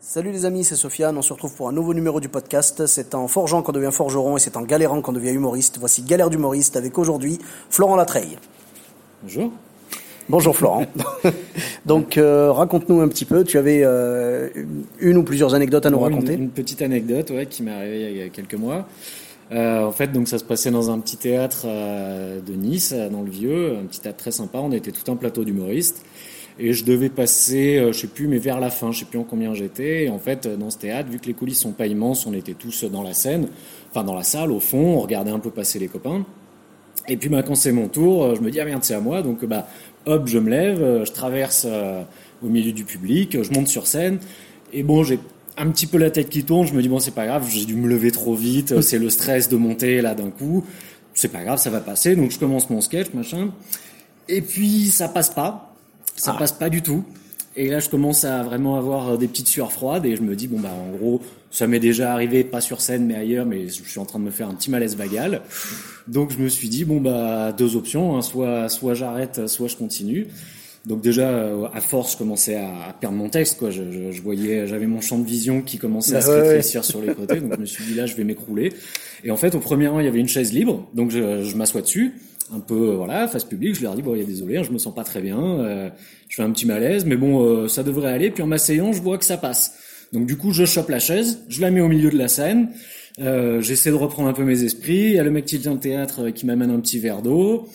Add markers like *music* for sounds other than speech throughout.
Salut les amis, c'est Sofiane, on se retrouve pour un nouveau numéro du podcast. C'est en forgeant qu'on devient forgeron et c'est en galérant qu'on devient humoriste. Voici Galère d'humoriste avec aujourd'hui Florent Latreille. Bonjour. Bonjour Florent. *laughs* Donc euh, raconte-nous un petit peu, tu avais euh, une ou plusieurs anecdotes à nous Bon, raconter. Une, une petite anecdote ouais, qui m'est arrivée il y a quelques mois. Euh, en fait, donc ça se passait dans un petit théâtre de Nice, dans le Vieux, un petit théâtre très sympa. On était tout un plateau d'humoristes et je devais passer, euh, je sais plus, mais vers la fin, je sais plus en combien j'étais. Et en fait, euh, dans ce théâtre, vu que les coulisses sont pas immenses, on était tous dans la scène, enfin dans la salle au fond, on regardait un peu passer les copains. Et puis bah, quand c'est mon tour, euh, je me dis ah merde c'est à moi, donc bah hop je me lève, je traverse au milieu du public, je monte sur scène. Et bon j'ai un petit peu la tête qui tourne, je me dis bon c'est pas grave, j'ai dû me lever trop vite, c'est le stress de monter là d'un coup, c'est pas grave ça va passer, donc je commence mon sketch machin. Et puis ça passe pas, ça passe pas du tout. Et là, je commence à vraiment avoir euh, des petites sueurs froides et je me dis, bon, bah, en gros, ça m'est déjà arrivé, pas sur scène, mais ailleurs, mais je suis en train de me faire un petit malaise vagal. Donc, je me suis dit, bon, bah, deux options, hein, soit, soit j'arrête, soit je continue. Donc, déjà, euh, à force, je commençais à, perdre mon texte, quoi. Je, je, je voyais, j'avais mon champ de vision qui commençait à se rétrécir sur les côtés. Donc, je me suis dit, là, je vais m'écrouler. Et en fait, au premier rang, il y avait une chaise libre. Donc, je, je m'assois dessus un peu euh, voilà face publique. Je leur dis bon il y a désolé je me sens pas très bien euh, je fais un petit malaise mais bon euh, ça devrait aller. Puis en m'asseyant je vois que ça passe. Donc du coup je chope la chaise je la mets au milieu de la scène euh, j'essaie de reprendre un peu mes esprits. Il y a le mec qui vient de théâtre euh, qui m'amène un petit verre d'eau.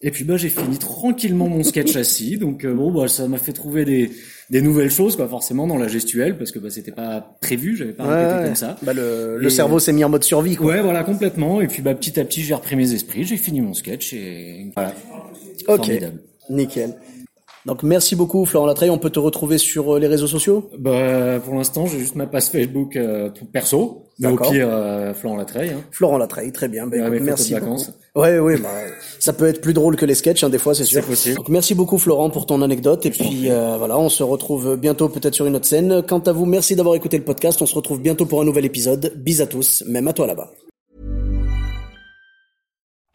Et puis bah j'ai fini tranquillement mon sketch assis. Donc euh, bon bah ça m'a fait trouver des des nouvelles choses quoi forcément dans la gestuelle parce que bah c'était pas prévu j'avais pas Ouais, répété ouais. comme ça Bah, le, le cerveau s'est mis en mode survie quoi. Ouais, voilà, complètement. Et puis, bah, petit à petit, j'ai repris mes esprits, j'ai fini mon sketch et voilà. ok, Formidable. nickel. Donc merci beaucoup Florent Latreille, on peut te retrouver sur euh, les réseaux sociaux? Bah, pour l'instant, j'ai juste ma page Facebook euh, tout perso. Mais au pire, euh, Florent Latreille. Hein. Florent Latreille, très bien. Ouais, écoute, mes photos merci de beaucoup. vacances. Ouais, ouais, bah, ça peut être plus drôle que les sketchs, hein, des fois, c'est sûr. C'est possible. Donc, merci beaucoup, Florent, pour ton anecdote. Et puis, euh, voilà, on se retrouve bientôt peut-être sur une autre scène. Quant à vous, merci d'avoir écouté le podcast. On se retrouve bientôt pour un nouvel épisode. Bis à tous, même à toi là-bas.